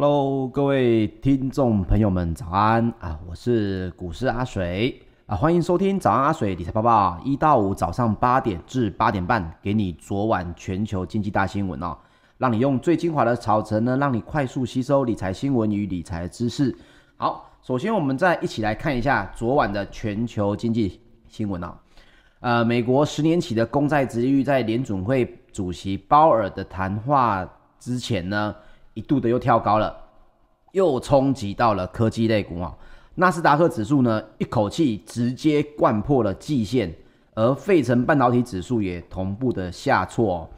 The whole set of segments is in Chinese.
Hello，各位听众朋友们，早安啊！我是股市阿水啊，欢迎收听早安阿水理财报报，一到五早上八点至八点半，给你昨晚全球经济大新闻哦，让你用最精华的早晨呢，让你快速吸收理财新闻与理财知识。好，首先我们再一起来看一下昨晚的全球经济新闻哦。呃，美国十年期的公债殖率在联准会主席鲍尔的谈话之前呢，一度的又跳高了，又冲击到了科技类股啊。纳斯达克指数呢，一口气直接灌破了季线，而费城半导体指数也同步的下挫。哦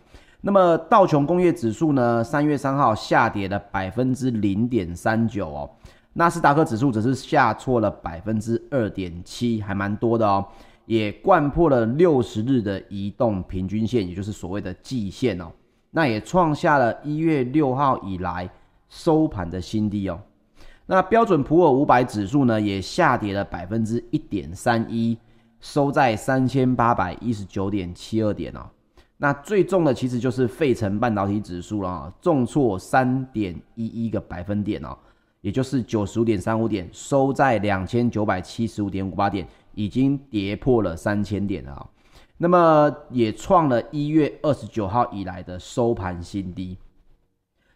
那么道琼工业指数呢，三月三号下跌了百分之零点三九哦，纳斯达克指数则是下挫了百分之二点七，还蛮多的哦，也灌破了六十日的移动平均线，也就是所谓的季线哦。那也创下了一月六号以来收盘的新低哦。那标准普尔五百指数呢，也下跌了百分之一点三一，收在三千八百一十九点七二点哦。那最重的其实就是费城半导体指数了啊，重挫三点一一个百分点哦，也就是九十五点三五点，收在两千九百七十五点五八点，已经跌破了三千点啊。那么也创了一月二十九号以来的收盘新低。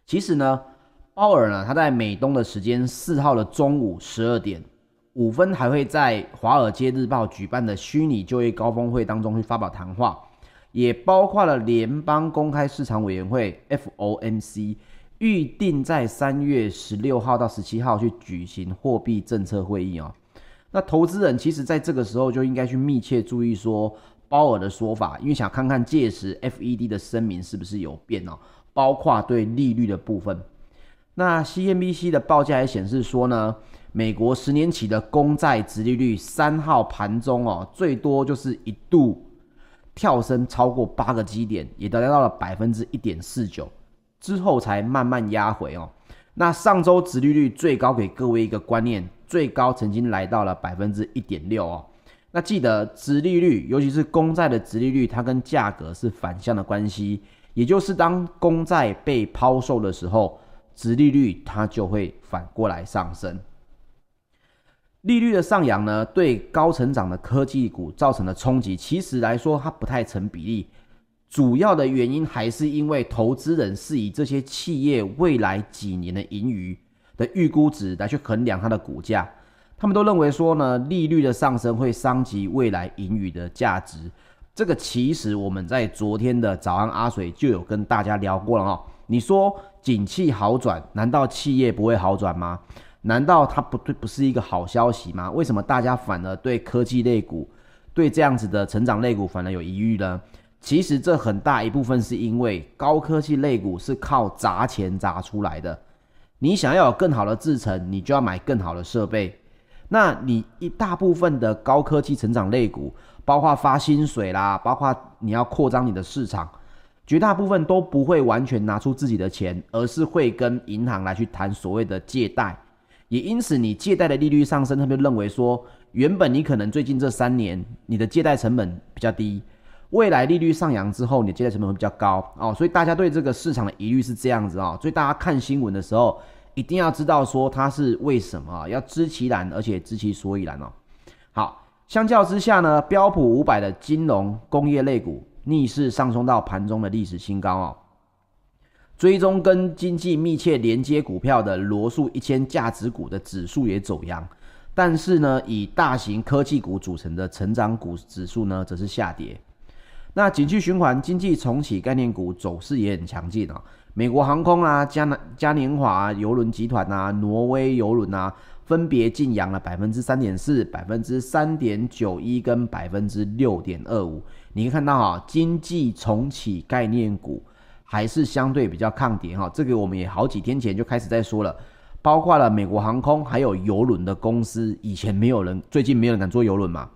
其实呢，鲍尔呢，他在美东的时间四号的中午十二点五分，还会在《华尔街日报》举办的虚拟就业高峰会当中去发表谈话，也包括了联邦公开市场委员会 （FOMC） 预定在三月十六号到十七号去举行货币政策会议哦。那投资人其实在这个时候就应该去密切注意说。鲍尔的说法，因为想看看届时 FED 的声明是不是有变哦，包括对利率的部分。那 CNBC 的报价也显示说呢，美国十年期的公债殖利率三号盘中哦，最多就是一度跳升超过八个基点，也达到了百分之一点四九，之后才慢慢压回哦。那上周殖利率最高给各位一个观念，最高曾经来到了百分之一点六哦。那记得，殖利率，尤其是公债的殖利率，它跟价格是反向的关系。也就是当公债被抛售的时候，殖利率它就会反过来上升。利率的上扬呢，对高成长的科技股造成的冲击，其实来说它不太成比例。主要的原因还是因为投资人是以这些企业未来几年的盈余的预估值来去衡量它的股价。他们都认为说呢，利率的上升会伤及未来盈余的价值。这个其实我们在昨天的早安阿水就有跟大家聊过了哦。你说景气好转，难道企业不会好转吗？难道它不对，不是一个好消息吗？为什么大家反而对科技类股、对这样子的成长类股反而有疑虑呢？其实这很大一部分是因为高科技类股是靠砸钱砸出来的。你想要有更好的制程，你就要买更好的设备。那你一大部分的高科技成长类股，包括发薪水啦，包括你要扩张你的市场，绝大部分都不会完全拿出自己的钱，而是会跟银行来去谈所谓的借贷。也因此，你借贷的利率上升，他们就认为说，原本你可能最近这三年你的借贷成本比较低，未来利率上扬之后，你的借贷成本会比较高哦。所以大家对这个市场的疑虑是这样子哦。所以大家看新闻的时候。一定要知道说它是为什么，要知其然，而且知其所以然哦。好，相较之下呢，标普五百的金融工业类股逆势上冲到盘中的历史新高哦。追踪跟经济密切连接股票的罗素一千价值股的指数也走扬，但是呢，以大型科技股组成的成长股指数呢，则是下跌。那景气循环、经济重启概念股走势也很强劲啊。美国航空啊、嘉南嘉年华邮轮集团啊、挪威邮轮啊，分别劲扬了百分之三点四、百分之三点九一跟百分之六点二五。你可以看到哈，经济重启概念股还是相对比较抗跌哈。这个我们也好几天前就开始在说了，包括了美国航空还有邮轮的公司，以前没有人，最近没有人敢做邮轮嘛。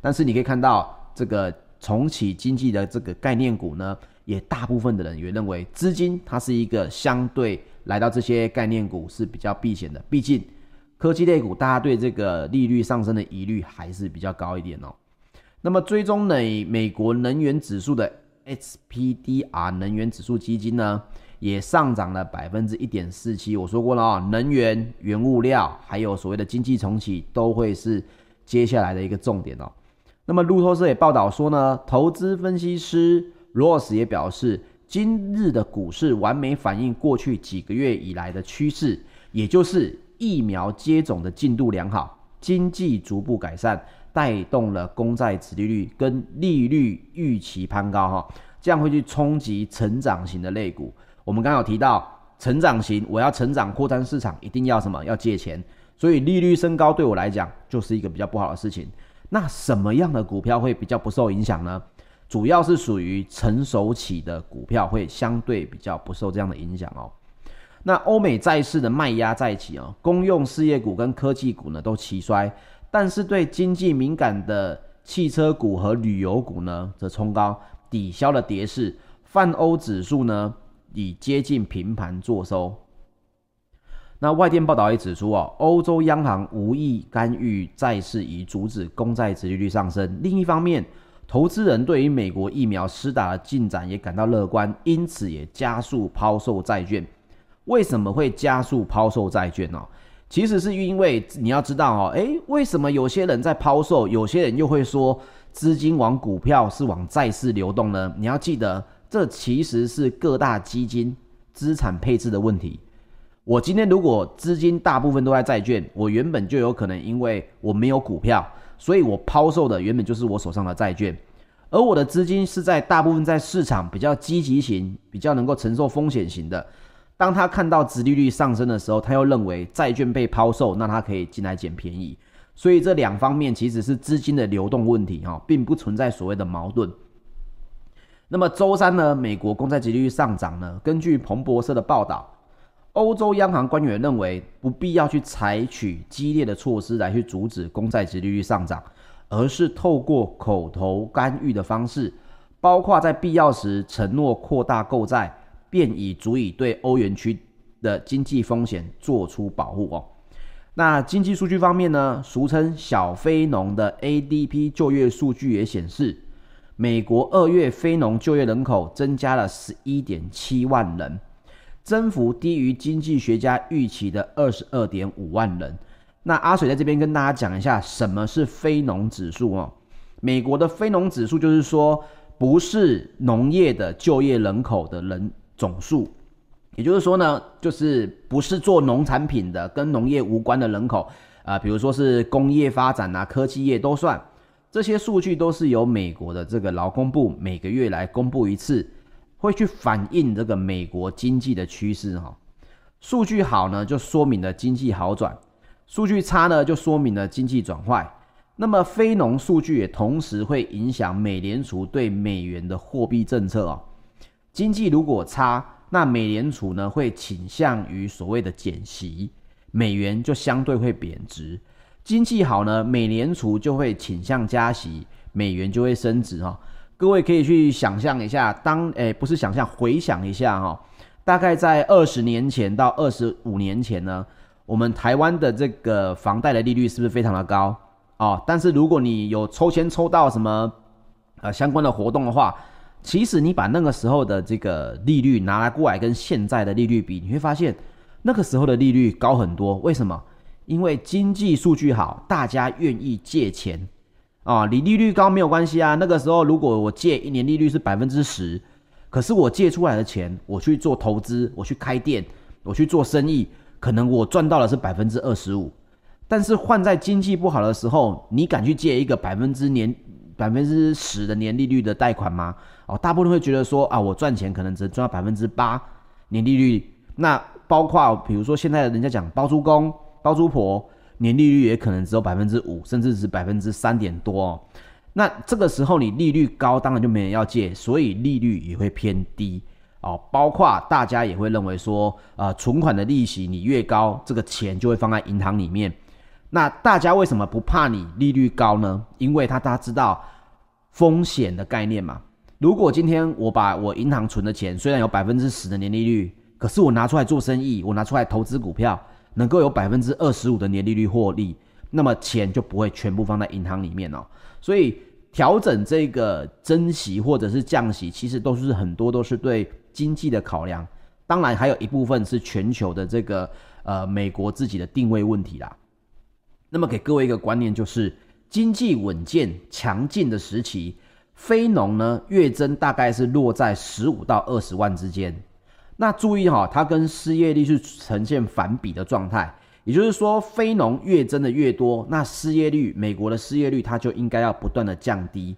但是你可以看到这个。重启经济的这个概念股呢，也大部分的人也认为资金它是一个相对来到这些概念股是比较避险的，毕竟科技类股大家对这个利率上升的疑虑还是比较高一点哦。那么追踪美美国能源指数的 SPDR 能源指数基金呢，也上涨了百分之一点四七。我说过了啊，能源、原物料还有所谓的经济重启都会是接下来的一个重点哦。那么路透社也报道说呢，投资分析师 Ross 也表示，今日的股市完美反映过去几个月以来的趋势，也就是疫苗接种的进度良好，经济逐步改善，带动了公债殖利率跟利率预期攀高哈。这样会去冲击成长型的类股。我们刚刚有提到，成长型我要成长扩张市场，一定要什么？要借钱。所以利率升高对我来讲就是一个比较不好的事情。那什么样的股票会比较不受影响呢？主要是属于成熟期的股票会相对比较不受这样的影响哦。那欧美债市的卖压再起哦，公用事业股跟科技股呢都齐衰，但是对经济敏感的汽车股和旅游股呢则冲高。抵消了跌势，泛欧指数呢已接近平盘作收。那外电报道也指出哦，欧洲央行无意干预债市，以阻止公债殖利率上升。另一方面，投资人对于美国疫苗施打的进展也感到乐观，因此也加速抛售债券。为什么会加速抛售债券呢？其实是因为你要知道哦，诶，为什么有些人在抛售，有些人又会说？资金往股票是往债市流动呢？你要记得，这其实是各大基金资产配置的问题。我今天如果资金大部分都在债券，我原本就有可能因为我没有股票，所以我抛售的原本就是我手上的债券。而我的资金是在大部分在市场比较积极型、比较能够承受风险型的。当他看到殖利率上升的时候，他又认为债券被抛售，那他可以进来捡便宜。所以这两方面其实是资金的流动问题哈，并不存在所谓的矛盾。那么周三呢，美国公债殖利率上涨呢，根据彭博社的报道，欧洲央行官员认为不必要去采取激烈的措施来去阻止公债殖利率上涨，而是透过口头干预的方式，包括在必要时承诺扩大购债，便已足以对欧元区的经济风险做出保护哦。那经济数据方面呢，俗称小非农的 ADP 就业数据也显示，美国二月非农就业人口增加了十一点七万人，增幅低于经济学家预期的二十二点五万人。那阿水在这边跟大家讲一下，什么是非农指数哦？美国的非农指数就是说，不是农业的就业人口的人总数。也就是说呢，就是不是做农产品的，跟农业无关的人口啊、比如说是工业发展啊、科技业都算，这些数据都是由美国的这个劳工部每个月来公布一次，会去反映这个美国经济的趋势哈。数据好呢，就说明了经济好转；数据差呢，就说明了经济转坏。那么非农数据也同时会影响美联储对美元的货币政策哦。经济如果差，那美联储呢会倾向于所谓的减息，美元就相对会贬值。经济好呢，美联储就会倾向加息，美元就会升值哈。各位可以去想象一下，当诶不是想象，回想一下哈，大概在二十年前到二十五年前呢，我们台湾的这个房贷的利率是不是非常的高哦？但是如果你有抽签抽到什么呃相关的活动的话，其实你把那个时候的这个利率拿来过来跟现在的利率比，你会发现那个时候的利率高很多。为什么？因为经济数据好，大家愿意借钱啊。你利率高没有关系啊。那个时候如果我借一年利率是百分之十，可是我借出来的钱，我去做投资，我去开店，我去做生意，可能我赚到的是百分之二十五。但是换在经济不好的时候，你敢去借一个百分之年百分之十的年利率的贷款吗？哦，大部分会觉得说啊，我赚钱可能只赚到百分之八年利率。那包括比如说现在人家讲包租公、包租婆，年利率也可能只有百分之五，甚至是百分之三点多哦。那这个时候你利率高，当然就没人要借，所以利率也会偏低哦。包括大家也会认为说，呃，存款的利息你越高，这个钱就会放在银行里面。那大家为什么不怕你利率高呢？因为他大家知道风险的概念嘛。如果今天我把我银行存的钱，虽然有百分之十的年利率，可是我拿出来做生意，我拿出来投资股票，能够有百分之二十五的年利率获利，那么钱就不会全部放在银行里面哦。所以调整这个增息或者是降息，其实都是很多都是对经济的考量，当然还有一部分是全球的这个呃美国自己的定位问题啦。那么给各位一个观念，就是经济稳健强劲的时期，非农呢月增大概是落在十五到二十万之间。那注意哈，它跟失业率是呈现反比的状态，也就是说，非农月增的越多，那失业率，美国的失业率它就应该要不断的降低。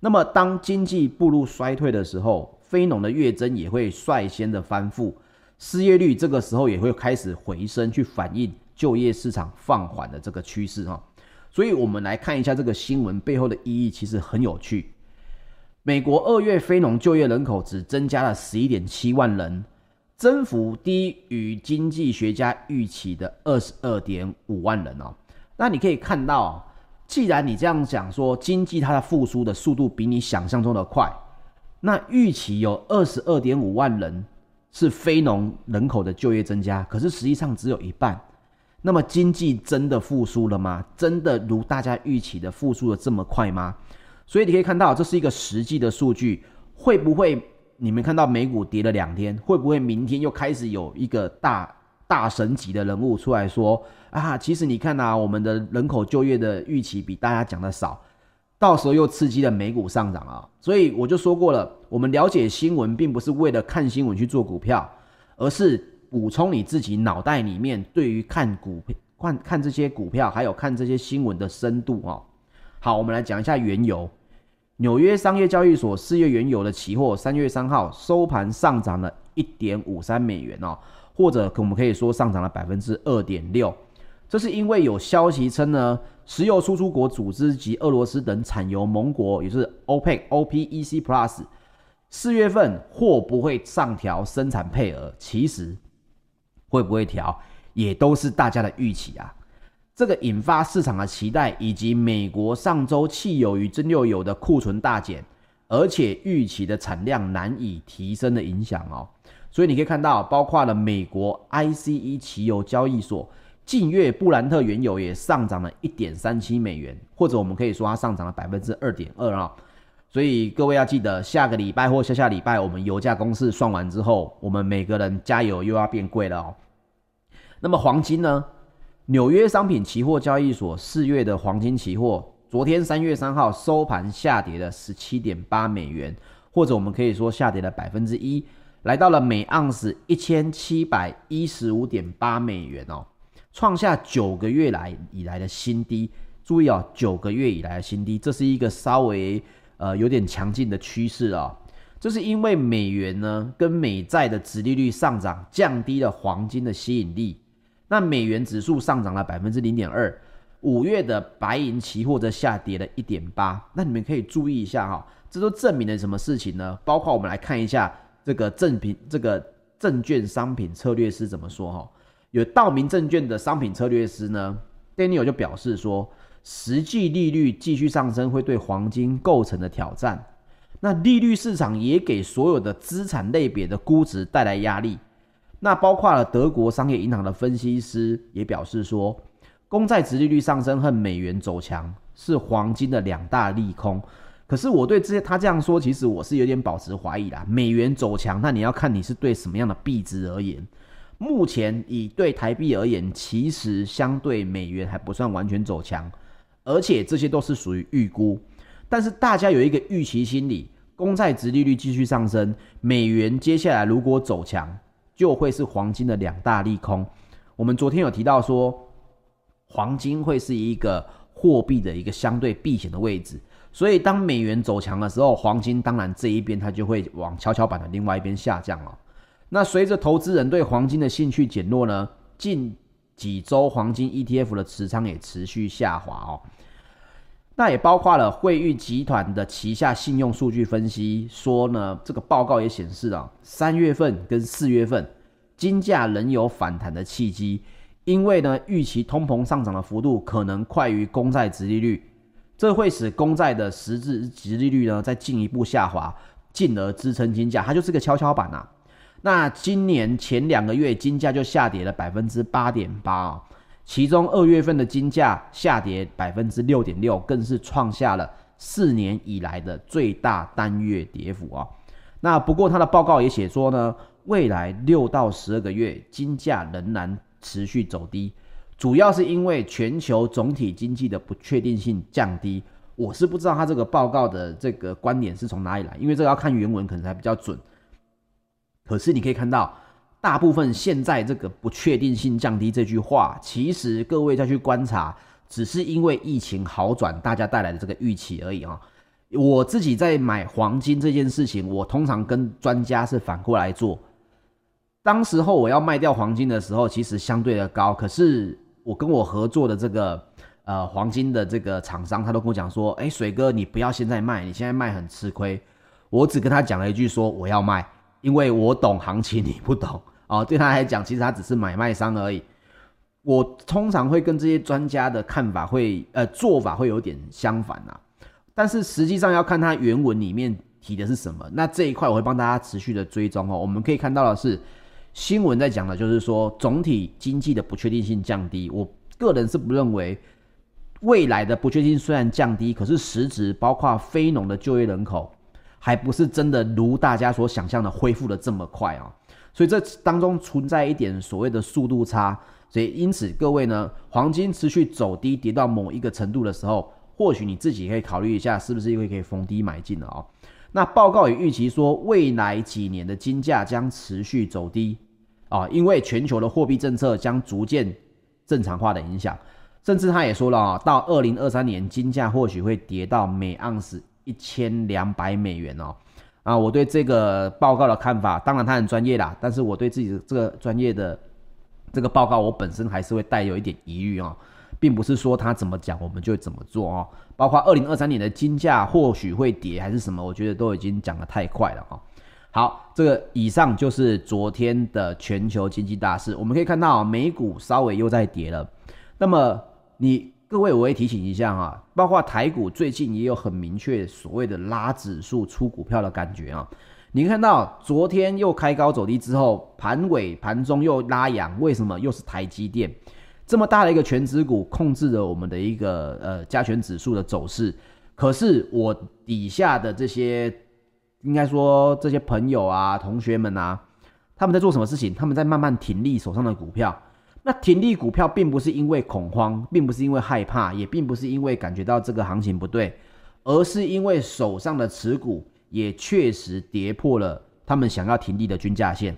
那么当经济步入衰退的时候，非农的月增也会率先的翻覆，失业率这个时候也会开始回升，去反映就业市场放缓的这个趋势哈。所以我们来看一下这个新闻背后的意义，其实很有趣。美国二月非农就业人口只增加了十一点七万人。增幅低于经济学家预期的二十二点五万人哦。那你可以看到，既然你这样讲说经济它的复苏的速度比你想象中的快，那预期有二十二点五万人是非农人口的就业增加，可是实际上只有一半。那么经济真的复苏了吗？真的如大家预期的复苏的这么快吗？所以你可以看到，这是一个实际的数据，会不会？你们看到美股跌了两天，会不会明天又开始有一个大大神级的人物出来说啊？其实你看啊，我们的人口就业的预期比大家讲的少，到时候又刺激了美股上涨啊。所以我就说过了，我们了解新闻并不是为了看新闻去做股票，而是补充你自己脑袋里面对于看股票、看看这些股票还有看这些新闻的深度哦。好，我们来讲一下原油。纽约商业交易所四月原油的期货，三月三号收盘上涨了一点五三美元哦，或者我们可以说上涨了百分之二点六。这是因为有消息称呢，石油输出国组织及俄罗斯等产油盟国，也就是 OPEC、OPEC Plus，四月份会不会上调生产配额？其实会不会调，也都是大家的预期啊。这个引发市场的期待，以及美国上周汽油与蒸馏油的库存大减，而且预期的产量难以提升的影响哦。所以你可以看到，包括了美国 ICE 汽油交易所，近月布兰特原油也上涨了一点三七美元，或者我们可以说它上涨了百分之二点二啊。所以各位要记得，下个礼拜或下下礼拜，我们油价公式算完之后，我们每个人加油又要变贵了哦。那么黄金呢？纽约商品期货交易所四月的黄金期货，昨天三月三号收盘下跌了十七点八美元，或者我们可以说下跌了百分之一，来到了每盎司一千七百一十五点八美元哦，创下九个月来以来的新低。注意哦，九个月以来的新低，这是一个稍微呃有点强劲的趋势啊。这是因为美元呢跟美债的殖利率上涨，降低了黄金的吸引力。那美元指数上涨了百分之零点二，五月的白银期货则下跌了一点八。那你们可以注意一下哈，这都证明了什么事情呢？包括我们来看一下这个证品，这个证券商品策略师怎么说哈？有道明证券的商品策略师呢，Daniel 就表示说，实际利率继续上升会对黄金构成的挑战。那利率市场也给所有的资产类别的估值带来压力。那包括了德国商业银行的分析师也表示说，公债殖利率上升和美元走强是黄金的两大利空。可是我对这些他这样说，其实我是有点保持怀疑啦。美元走强，那你要看你是对什么样的币值而言。目前以对台币而言，其实相对美元还不算完全走强，而且这些都是属于预估。但是大家有一个预期心理，公债殖利率继续上升，美元接下来如果走强。就会是黄金的两大利空。我们昨天有提到说，黄金会是一个货币的一个相对避险的位置，所以当美元走强的时候，黄金当然这一边它就会往跷跷板的另外一边下降了。那随着投资人对黄金的兴趣减弱呢，近几周黄金 ETF 的持仓也持续下滑哦。那也包括了惠誉集团的旗下信用数据分析说呢，这个报告也显示啊，三月份跟四月份金价仍有反弹的契机，因为呢预期通膨上涨的幅度可能快于公债殖利率，这会使公债的实质殖利率呢再进一步下滑，进而支撑金价，它就是个跷跷板啊。那今年前两个月金价就下跌了百分之八点八啊。其中二月份的金价下跌百分之六点六，更是创下了四年以来的最大单月跌幅啊。那不过他的报告也写说呢，未来六到十二个月金价仍然持续走低，主要是因为全球总体经济的不确定性降低。我是不知道他这个报告的这个观点是从哪里来，因为这个要看原文可能才比较准。可是你可以看到，大部分现在这个不确定性降低这句话，其实各位再去观察，只是因为疫情好转，大家带来的这个预期而已啊。我自己在买黄金这件事情，我通常跟专家是反过来做。当时候我要卖掉黄金的时候，其实相对的高，可是我跟我合作的这个呃黄金的这个厂商，他都跟我讲说，哎，水哥，你不要现在卖，你现在卖很吃亏。我只跟他讲了一句说，我要卖，因为我懂行情，你不懂哦。对他来讲，其实他只是买卖商而已。我通常会跟这些专家的看法会呃做法会有点相反啊。但是实际上要看他原文里面提的是什么，那这一块我会帮大家持续的追踪哦。我们可以看到的是，新闻在讲的就是说总体经济的不确定性降低。我个人是不认为未来的不确定性虽然降低，可是实质包括非农的就业人口还不是真的如大家所想象的恢复的这么快啊。所以这当中存在一点所谓的速度差。所以因此各位呢，黄金持续走低，跌到某一个程度的时候。或许你自己可以考虑一下，是不是因为可以逢低买进了哦？那报告也预期说，未来几年的金价将持续走低啊，因为全球的货币政策将逐渐正常化的影响。甚至他也说了啊，到二零二三年，金价或许会跌到每盎司一千两百美元哦。啊，我对这个报告的看法，当然他很专业啦，但是我对自己的这个专业的这个报告，我本身还是会带有一点疑虑啊。并不是说他怎么讲我们就怎么做哦，包括二零二三年的金价或许会跌还是什么，我觉得都已经讲的太快了哦。好，这个以上就是昨天的全球经济大事。我们可以看到美股稍微又在跌了。那么你各位我也提醒一下哈，包括台股最近也有很明确所谓的拉指数出股票的感觉啊。你看到昨天又开高走低之后，盘尾盘中又拉阳，为什么？又是台积电。这么大的一个权值股控制着我们的一个呃加权指数的走势，可是我底下的这些应该说这些朋友啊、同学们啊，他们在做什么事情？他们在慢慢停利手上的股票。那停利股票并不是因为恐慌，并不是因为害怕，也并不是因为感觉到这个行情不对，而是因为手上的持股也确实跌破了他们想要停利的均价线。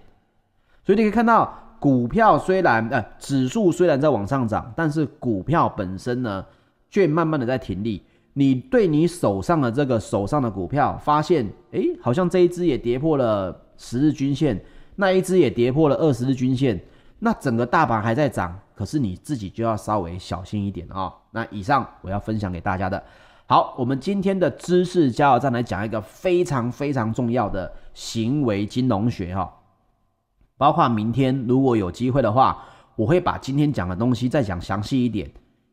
所以你可以看到。股票虽然呃，指数虽然在往上涨，但是股票本身呢，却慢慢的在停利。你对你手上的这个手上的股票，发现诶，好像这一只也跌破了十日均线，那一只也跌破了二十日均线，那整个大盘还在涨，可是你自己就要稍微小心一点啊、哦。那以上我要分享给大家的。好，我们今天的知识加油站来讲一个非常非常重要的行为金融学哈、哦。包括明天如果有机会的话，我会把今天讲的东西再讲详细一点，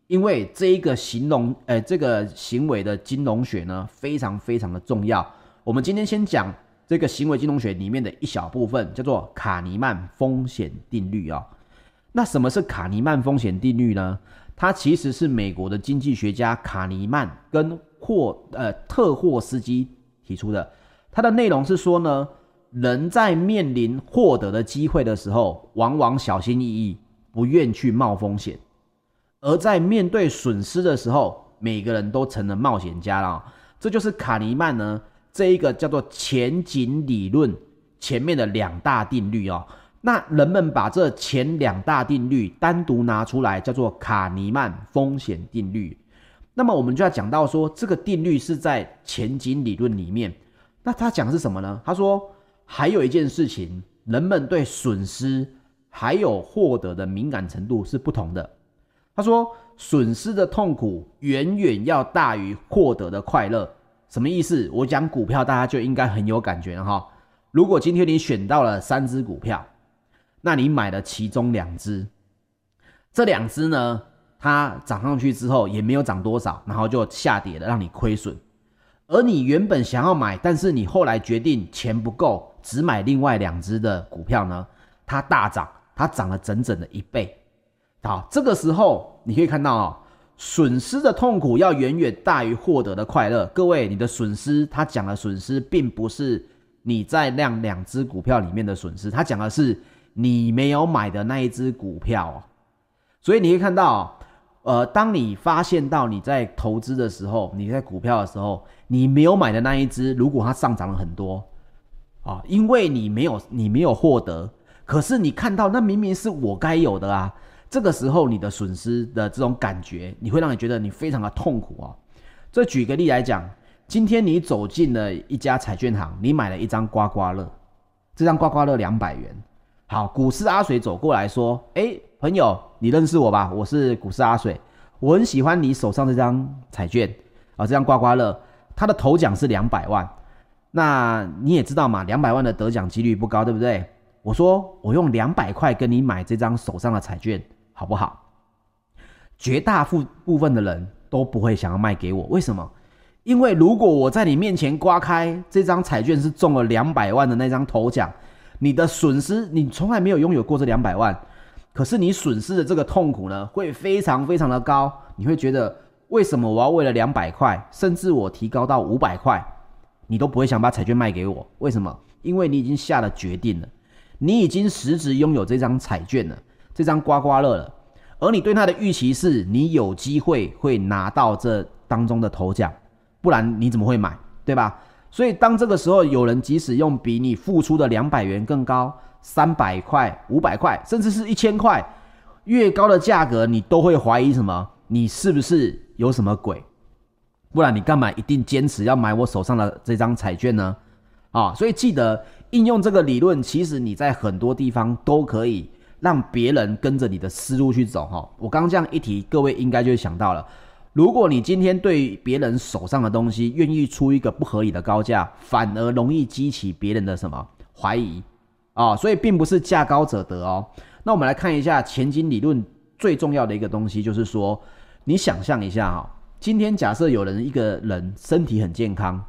因为这一个形容，呃，这个行为的金融学呢，非常非常的重要。我们今天先讲这个行为金融学里面的一小部分，叫做卡尼曼风险定律啊。那什么是卡尼曼风险定律呢？它其实是美国的经济学家卡尼曼跟霍呃特霍斯基提出的，它的内容是说呢。人在面临获得的机会的时候，往往小心翼翼，不愿去冒风险；而在面对损失的时候，每个人都成了冒险家了。这就是卡尼曼呢这一个叫做前景理论前面的两大定律哦。那人们把这前两大定律单独拿出来，叫做卡尼曼风险定律。那么我们就要讲到说，这个定律是在前景理论里面。那他讲的是什么呢？他说。还有一件事情，人们对损失还有获得的敏感程度是不同的。他说，损失的痛苦远远要大于获得的快乐。什么意思？我讲股票，大家就应该很有感觉了哈。如果今天你选到了三只股票，那你买了其中两只，这两只呢，它涨上去之后也没有涨多少，然后就下跌了，让你亏损。而你原本想要买，但是你后来决定钱不够。只买另外两只的股票呢，它大涨，它涨了整整的一倍。好，这个时候你可以看到哦，损失的痛苦要远远大于获得的快乐。各位，你的损失，他讲的损失并不是你在那两只股票里面的损失，它讲的是你没有买的那一只股票。所以你会看到，呃，当你发现到你在投资的时候，你在股票的时候，你没有买的那一只，如果它上涨了很多，啊，因为你没有你没有获得，可是你看到那明明是我该有的啊，这个时候你的损失的这种感觉，你会让你觉得你非常的痛苦啊。这举个例来讲。今天你走进了一家彩券行，你买了一张刮刮乐，这张刮刮乐两百元。好，股市阿水走过来说：“哎，朋友，你认识我吧？我是股市阿水，我很喜欢你手上这张彩券啊，这张刮刮乐，它的头奖是两百万。那你也知道嘛，两百万的得奖几率不高，对不对？我说我用两百块跟你买这张手上的彩券，好不好？绝大部部分的人都不会想要卖给我，为什么？”因为如果我在你面前刮开这张彩券是中了两百万的那张头奖，你的损失，你从来没有拥有过这两百万，可是你损失的这个痛苦呢，会非常非常的高。你会觉得为什么我要为了两百块，甚至我提高到五百块，你都不会想把彩券卖给我？为什么？因为你已经下了决定了，你已经实质拥有这张彩券了，这张刮刮乐了，而你对它的预期是你有机会会拿到这当中的头奖。不然你怎么会买，对吧？所以当这个时候有人即使用比你付出的两百元更高，三百块、五百块，甚至是一千块，越高的价格，你都会怀疑什么？你是不是有什么鬼？不然你干嘛一定坚持要买我手上的这张彩券呢？啊，所以记得应用这个理论，其实你在很多地方都可以让别人跟着你的思路去走。哈，我刚这样一提，各位应该就会想到了。如果你今天对别人手上的东西愿意出一个不合理的高价，反而容易激起别人的什么怀疑啊、哦？所以并不是价高者得哦。那我们来看一下前景理论最重要的一个东西，就是说，你想象一下哈、今天假设有人一个人身体很健康，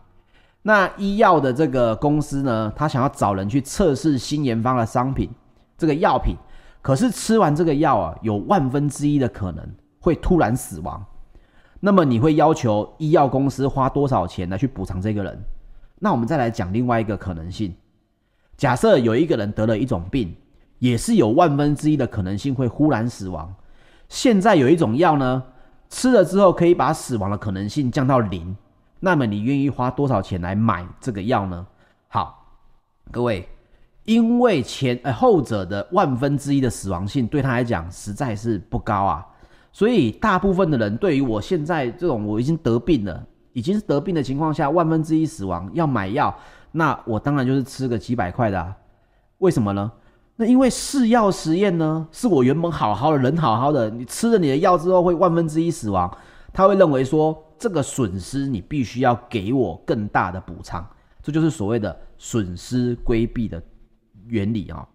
那医药的这个公司呢，他想要找人去测试新研发的商品，这个药品，可是吃完这个药啊，有万分之一的可能会突然死亡。那么你会要求医药公司花多少钱来去补偿这个人？那我们再来讲另外一个可能性，假设有一个人得了一种病，也是有万分之一的可能性会忽然死亡。现在有一种药呢，吃了之后可以把死亡的可能性降到零。那么你愿意花多少钱来买这个药呢？好，各位，因为前呃后者的万分之一的死亡性对他来讲实在是不高啊。所以，大部分的人对于我现在这种我已经得病了，已经是得病的情况下，万分之一死亡要买药，那我当然就是吃个几百块的啊。为什么呢？那因为试药实验呢，是我原本好好的人好好的，你吃了你的药之后会万分之一死亡，他会认为说这个损失你必须要给我更大的补偿，这就是所谓的损失规避的原理啊。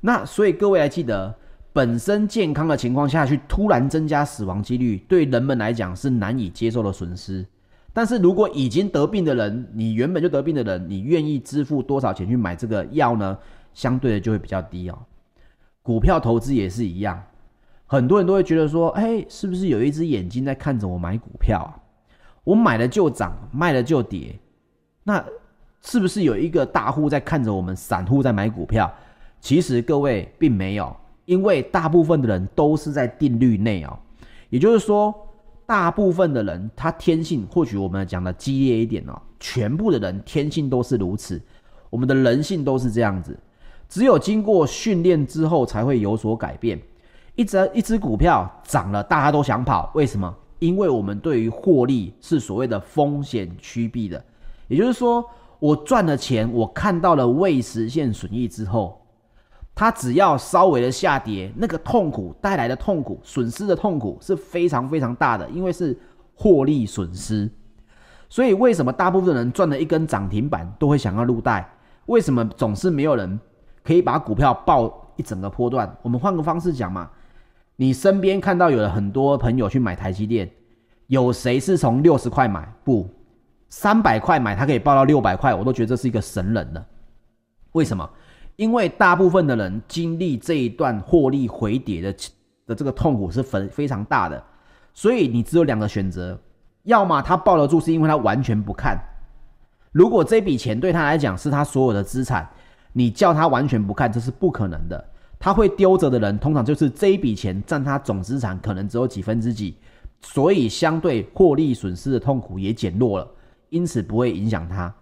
那所以各位还记得。本身健康的情况下去突然增加死亡几率，对人们来讲是难以接受的损失。但是如果已经得病的人，你原本就得病的人，你愿意支付多少钱去买这个药呢？相对的就会比较低哦。股票投资也是一样，很多人都会觉得说，哎，是不是有一只眼睛在看着我买股票啊？我买了就涨，卖了就跌，那是不是有一个大户在看着我们散户在买股票？其实各位并没有。因为大部分的人都是在定律内哦，也就是说，大部分的人他天性，或许我们讲的激烈一点哦，全部的人天性都是如此，我们的人性都是这样子，只有经过训练之后才会有所改变。一只一只股票涨了，大家都想跑，为什么？因为我们对于获利是所谓的风险趋避的，也就是说，我赚了钱，我看到了未实现损益之后。它只要稍微的下跌，那个痛苦带来的痛苦、损失的痛苦是非常非常大的，因为是获利损失。所以为什么大部分人赚了一根涨停板都会想要入袋？为什么总是没有人可以把股票抱一整个波段？我们换个方式讲嘛，你身边看到有了很多朋友去买台积电，有谁是从六十块买？不，三百块买，他可以抱到六百块，我都觉得这是一个神人了。为什么？因为大部分的人经历这一段获利回跌的的这个痛苦是非非常大的，所以你只有两个选择，要么他抱得住，是因为他完全不看；如果这笔钱对他来讲是他所有的资产，你叫他完全不看，这是不可能的。他会丢着的人，通常就是这一笔钱占他总资产可能只有几分之几，所以相对获利损失的痛苦也减弱了，因此不会影响他。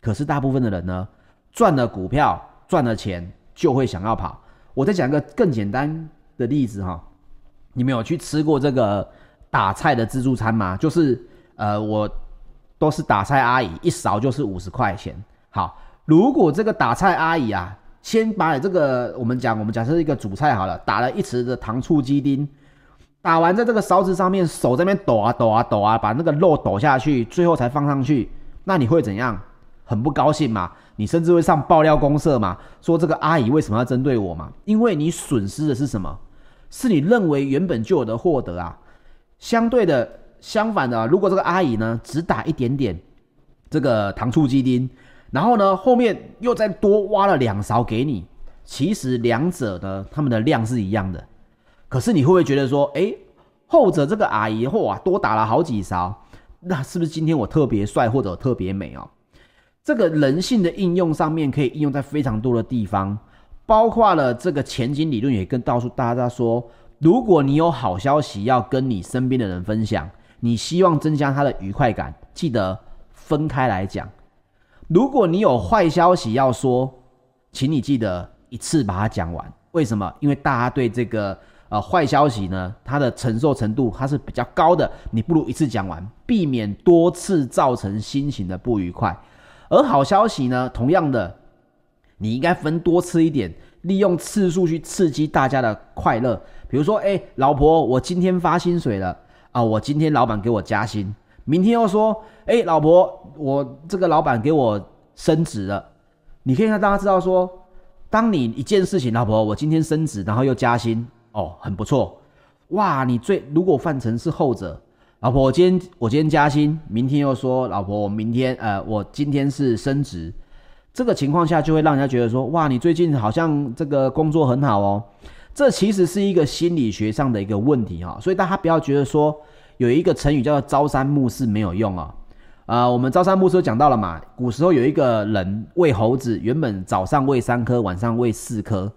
可是大部分的人呢，赚了股票赚了钱就会想要跑。我再讲一个更简单的例子哈，你们有去吃过这个打菜的自助餐吗？就是呃，我都是打菜阿姨，一勺就是五十块钱。好，如果这个打菜阿姨啊，先把你这个我们讲，我们假设一个主菜好了，打了一匙的糖醋鸡丁，打完在这个勺子上面，手在那边抖啊抖啊抖啊，把那个肉抖下去，最后才放上去，那你会怎样？很不高兴嘛？你甚至会上爆料公社嘛？说这个阿姨为什么要针对我嘛？因为你损失的是什么？是你认为原本就有的获得啊。相对的，相反的，如果这个阿姨呢，只打一点点这个糖醋鸡丁，然后呢，后面又再多挖了两勺给你，其实两者呢，他们的量是一样的。可是你会不会觉得说，诶，后者这个阿姨哇，多打了好几勺，那是不是今天我特别帅或者特别美哦？这个人性的应用上面可以应用在非常多的地方，包括了这个前景理论也跟告诉大家说，如果你有好消息要跟你身边的人分享，你希望增加他的愉快感，记得分开来讲。如果你有坏消息要说，请你记得一次把它讲完。为什么？因为大家对这个呃坏消息呢，它的承受程度它是比较高的，你不如一次讲完，避免多次造成心情的不愉快。而好消息呢，同样的，你应该分多次一点，利用次数去刺激大家的快乐。比如说，哎，老婆，我今天发薪水了啊！我今天老板给我加薪，明天又说，哎，老婆，我这个老板给我升职了。你可以让大家知道说，当你一件事情，老婆，我今天升职，然后又加薪，哦，很不错，哇！你最如果换成是后者。老婆，我今天我今天加薪，明天又说老婆，我明天呃，我今天是升职，这个情况下就会让人家觉得说，哇，你最近好像这个工作很好哦。这其实是一个心理学上的一个问题哈，所以大家不要觉得说有一个成语叫做朝三暮四没有用啊。呃，我们朝三暮四讲到了嘛，古时候有一个人喂猴子，原本早上喂三颗，晚上喂四颗，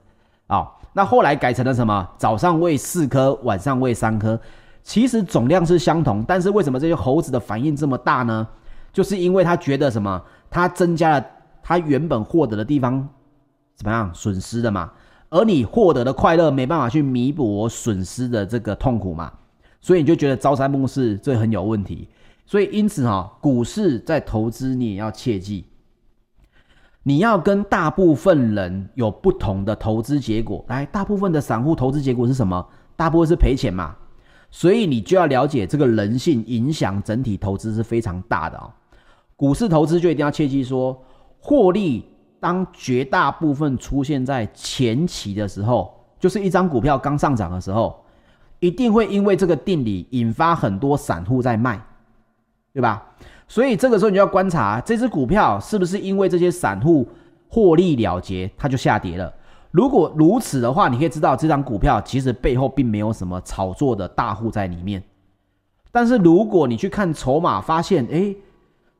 啊，那后来改成了什么？早上喂四颗，晚上喂三颗。其实总量是相同，但是为什么这些猴子的反应这么大呢？就是因为他觉得什么，他增加了他原本获得的地方怎么样损失的嘛，而你获得的快乐没办法去弥补我损失的这个痛苦嘛，所以你就觉得朝三暮四这很有问题。所以因此哈，股市在投资你也要切记，你要跟大部分人有不同的投资结果。来，大部分的散户投资结果是什么？大部分是赔钱嘛。所以你就要了解这个人性影响整体投资是非常大的啊。股市投资就一定要切记说，获利当绝大部分出现在前期的时候，就是一张股票刚上涨的时候，一定会因为这个定理引发很多散户在卖，对吧？所以这个时候你就要观察这只股票是不是因为这些散户获利了结，它就下跌了。如果如此的话，你可以知道这张股票其实背后并没有什么炒作的大户在里面。但是如果你去看筹码，发现诶，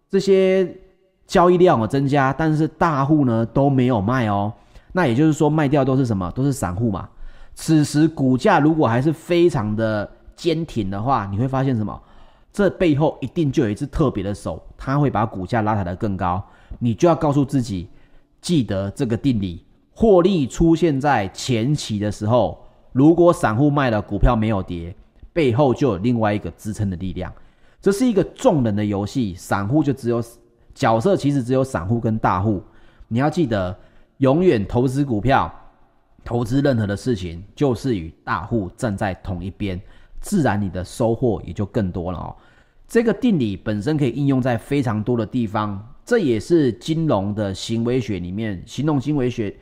这些交易量有增加，但是大户呢都没有卖哦，那也就是说卖掉都是什么？都是散户嘛。此时股价如果还是非常的坚挺的话，你会发现什么？这背后一定就有一只特别的手，它会把股价拉抬得更高。你就要告诉自己，记得这个定理。获利出现在前期的时候，如果散户卖了股票没有跌，背后就有另外一个支撑的力量。这是一个众人的游戏，散户就只有角色，其实只有散户跟大户。你要记得，永远投资股票、投资任何的事情，就是与大户站在同一边，自然你的收获也就更多了哦。这个定理本身可以应用在非常多的地方，这也是金融的行为学里面，行动行为学。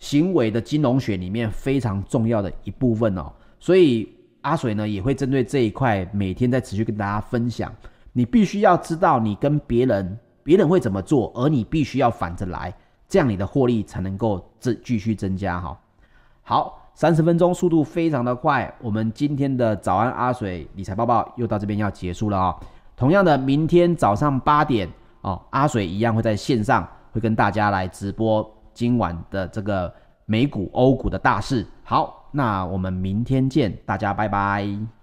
行为的金融学里面非常重要的一部分哦，所以阿水呢也会针对这一块每天在持续跟大家分享。你必须要知道你跟别人，别人会怎么做，而你必须要反着来，这样你的获利才能够继继续增加哈。好，三十分钟速度非常的快。我们今天的早安阿水理财报报又到这边要结束了哦。同样的明天早上八点哦阿水一样会在线上会跟大家来直播今晚的这个美股欧股的大事。好那我们明天见大家拜拜。